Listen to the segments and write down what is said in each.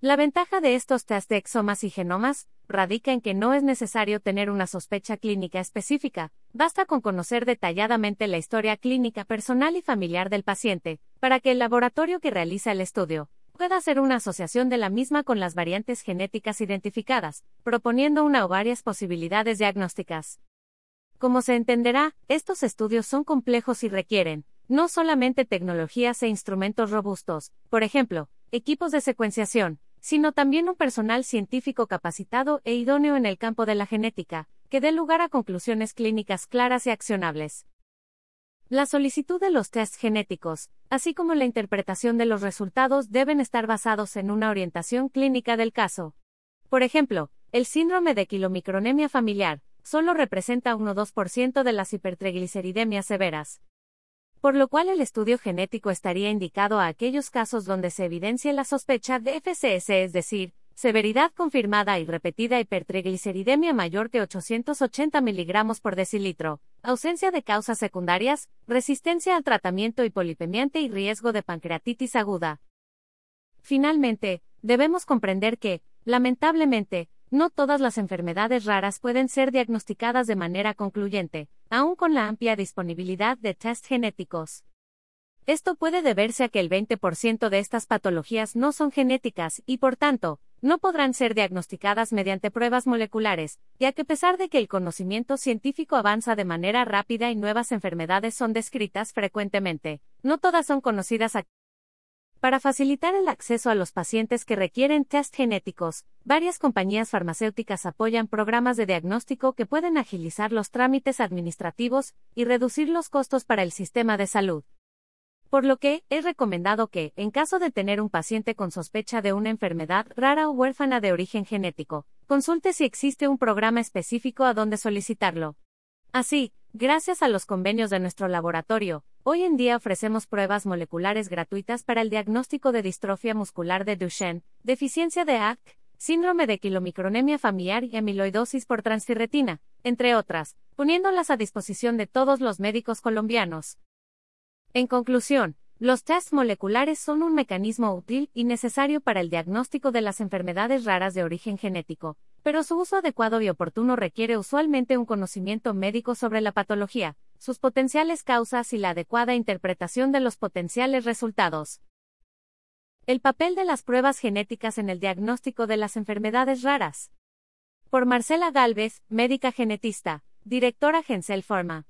La ventaja de estos test de exomas y genomas radica en que no es necesario tener una sospecha clínica específica, basta con conocer detalladamente la historia clínica personal y familiar del paciente, para que el laboratorio que realiza el estudio pueda hacer una asociación de la misma con las variantes genéticas identificadas, proponiendo una o varias posibilidades diagnósticas. Como se entenderá, estos estudios son complejos y requieren, no solamente tecnologías e instrumentos robustos, por ejemplo, equipos de secuenciación, sino también un personal científico capacitado e idóneo en el campo de la genética, que dé lugar a conclusiones clínicas claras y accionables. La solicitud de los test genéticos, así como la interpretación de los resultados, deben estar basados en una orientación clínica del caso. Por ejemplo, el síndrome de quilomicronemia familiar solo representa 1-2% de las hipertrigliceridemias severas. Por lo cual el estudio genético estaría indicado a aquellos casos donde se evidencie la sospecha de FCS, es decir, severidad confirmada y repetida hipertrigliceridemia mayor que 880 miligramos por decilitro, ausencia de causas secundarias, resistencia al tratamiento hipolipemiante y riesgo de pancreatitis aguda. Finalmente, debemos comprender que, lamentablemente, no todas las enfermedades raras pueden ser diagnosticadas de manera concluyente, aun con la amplia disponibilidad de test genéticos. Esto puede deberse a que el 20% de estas patologías no son genéticas y, por tanto, no podrán ser diagnosticadas mediante pruebas moleculares, ya que a pesar de que el conocimiento científico avanza de manera rápida y nuevas enfermedades son descritas frecuentemente, no todas son conocidas. Para facilitar el acceso a los pacientes que requieren test genéticos, varias compañías farmacéuticas apoyan programas de diagnóstico que pueden agilizar los trámites administrativos y reducir los costos para el sistema de salud. Por lo que, es recomendado que, en caso de tener un paciente con sospecha de una enfermedad rara o huérfana de origen genético, consulte si existe un programa específico a donde solicitarlo. Así, gracias a los convenios de nuestro laboratorio, hoy en día ofrecemos pruebas moleculares gratuitas para el diagnóstico de distrofia muscular de Duchenne, deficiencia de ACT, síndrome de quilomicronemia familiar y amiloidosis por transferretina, entre otras, poniéndolas a disposición de todos los médicos colombianos. En conclusión, los tests moleculares son un mecanismo útil y necesario para el diagnóstico de las enfermedades raras de origen genético, pero su uso adecuado y oportuno requiere usualmente un conocimiento médico sobre la patología, sus potenciales causas y la adecuada interpretación de los potenciales resultados. El papel de las pruebas genéticas en el diagnóstico de las enfermedades raras. Por Marcela Galvez, médica genetista, directora Gensel Pharma.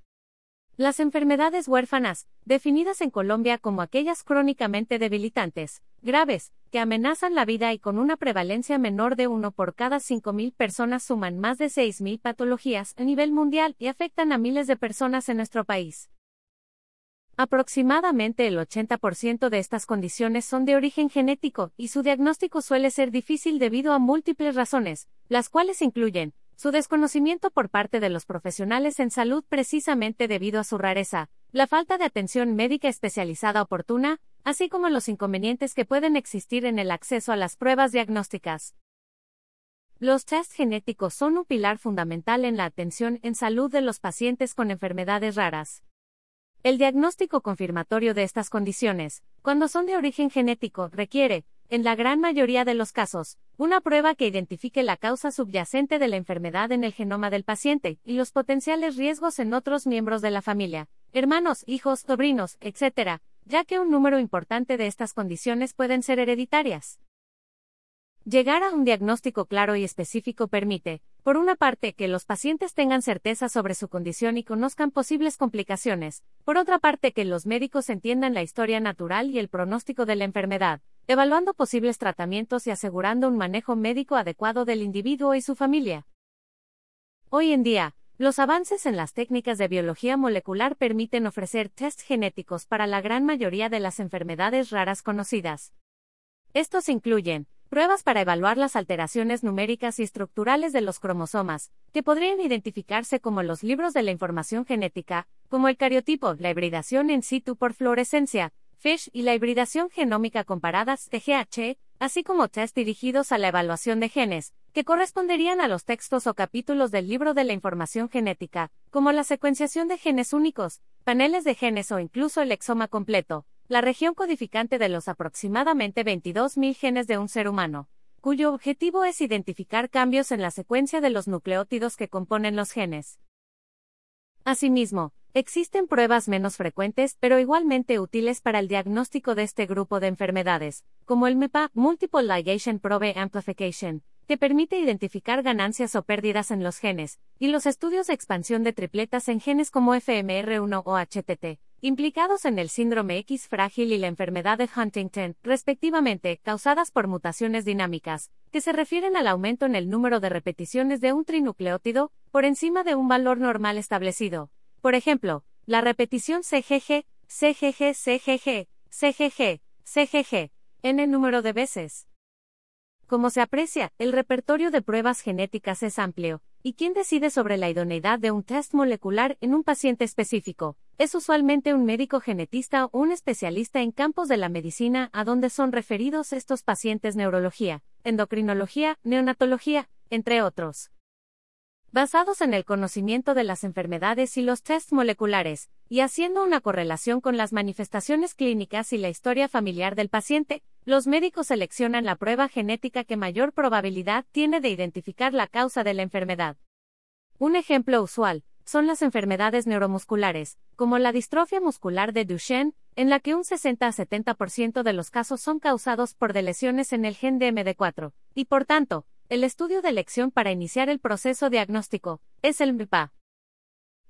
Las enfermedades huérfanas, definidas en Colombia como aquellas crónicamente debilitantes, graves, que amenazan la vida y con una prevalencia menor de uno por cada 5.000 personas suman más de 6.000 patologías a nivel mundial y afectan a miles de personas en nuestro país. Aproximadamente el 80% de estas condiciones son de origen genético y su diagnóstico suele ser difícil debido a múltiples razones, las cuales incluyen su desconocimiento por parte de los profesionales en salud precisamente debido a su rareza, la falta de atención médica especializada oportuna, así como los inconvenientes que pueden existir en el acceso a las pruebas diagnósticas. Los test genéticos son un pilar fundamental en la atención en salud de los pacientes con enfermedades raras. El diagnóstico confirmatorio de estas condiciones, cuando son de origen genético, requiere, en la gran mayoría de los casos, una prueba que identifique la causa subyacente de la enfermedad en el genoma del paciente y los potenciales riesgos en otros miembros de la familia, hermanos, hijos, sobrinos, etc., ya que un número importante de estas condiciones pueden ser hereditarias. Llegar a un diagnóstico claro y específico permite, por una parte, que los pacientes tengan certeza sobre su condición y conozcan posibles complicaciones, por otra parte, que los médicos entiendan la historia natural y el pronóstico de la enfermedad, evaluando posibles tratamientos y asegurando un manejo médico adecuado del individuo y su familia. Hoy en día, los avances en las técnicas de biología molecular permiten ofrecer test genéticos para la gran mayoría de las enfermedades raras conocidas. Estos incluyen pruebas para evaluar las alteraciones numéricas y estructurales de los cromosomas, que podrían identificarse como los libros de la información genética, como el cariotipo, la hibridación in situ por fluorescencia, FISH y la hibridación genómica comparadas TGH, así como test dirigidos a la evaluación de genes, que corresponderían a los textos o capítulos del libro de la información genética, como la secuenciación de genes únicos, paneles de genes o incluso el exoma completo, la región codificante de los aproximadamente 22.000 genes de un ser humano, cuyo objetivo es identificar cambios en la secuencia de los nucleótidos que componen los genes. Asimismo, existen pruebas menos frecuentes pero igualmente útiles para el diagnóstico de este grupo de enfermedades, como el MEPA, Multiple Ligation Probe Amplification, que permite identificar ganancias o pérdidas en los genes, y los estudios de expansión de tripletas en genes como FMR1 o HTT, implicados en el síndrome X frágil y la enfermedad de Huntington, respectivamente, causadas por mutaciones dinámicas, que se refieren al aumento en el número de repeticiones de un trinucleótido, por encima de un valor normal establecido. Por ejemplo, la repetición CGG, CGG, CGG, CGG, CGG, n número de veces. Como se aprecia, el repertorio de pruebas genéticas es amplio, y quien decide sobre la idoneidad de un test molecular en un paciente específico es usualmente un médico genetista o un especialista en campos de la medicina a donde son referidos estos pacientes neurología, endocrinología, neonatología, entre otros basados en el conocimiento de las enfermedades y los tests moleculares, y haciendo una correlación con las manifestaciones clínicas y la historia familiar del paciente, los médicos seleccionan la prueba genética que mayor probabilidad tiene de identificar la causa de la enfermedad. Un ejemplo usual son las enfermedades neuromusculares, como la distrofia muscular de Duchenne, en la que un 60 a 70% de los casos son causados por lesiones en el gen DMD4, y por tanto, el estudio de elección para iniciar el proceso diagnóstico es el MPA.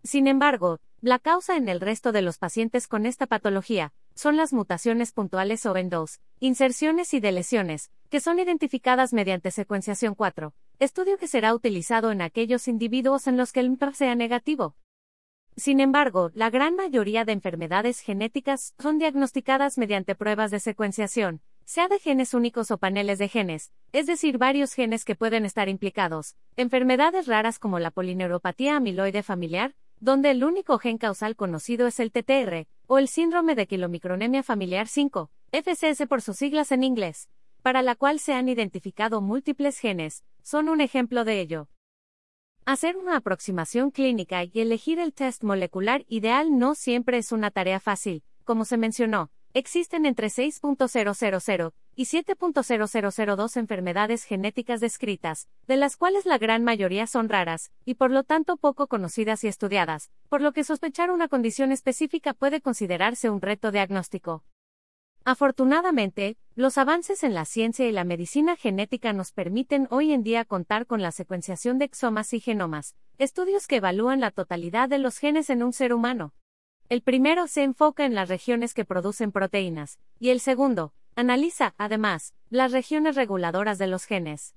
Sin embargo, la causa en el resto de los pacientes con esta patología son las mutaciones puntuales o en dos, inserciones y deleciones, que son identificadas mediante secuenciación 4, estudio que será utilizado en aquellos individuos en los que el MPA sea negativo. Sin embargo, la gran mayoría de enfermedades genéticas son diagnosticadas mediante pruebas de secuenciación, sea de genes únicos o paneles de genes, es decir, varios genes que pueden estar implicados, enfermedades raras como la polineuropatía amiloide familiar, donde el único gen causal conocido es el TTR, o el síndrome de quilomicronemia familiar 5, FCS por sus siglas en inglés, para la cual se han identificado múltiples genes, son un ejemplo de ello. Hacer una aproximación clínica y elegir el test molecular ideal no siempre es una tarea fácil, como se mencionó, Existen entre 6.000 y 7.0002 enfermedades genéticas descritas, de las cuales la gran mayoría son raras, y por lo tanto poco conocidas y estudiadas, por lo que sospechar una condición específica puede considerarse un reto diagnóstico. Afortunadamente, los avances en la ciencia y la medicina genética nos permiten hoy en día contar con la secuenciación de exomas y genomas, estudios que evalúan la totalidad de los genes en un ser humano. El primero se enfoca en las regiones que producen proteínas, y el segundo, analiza, además, las regiones reguladoras de los genes.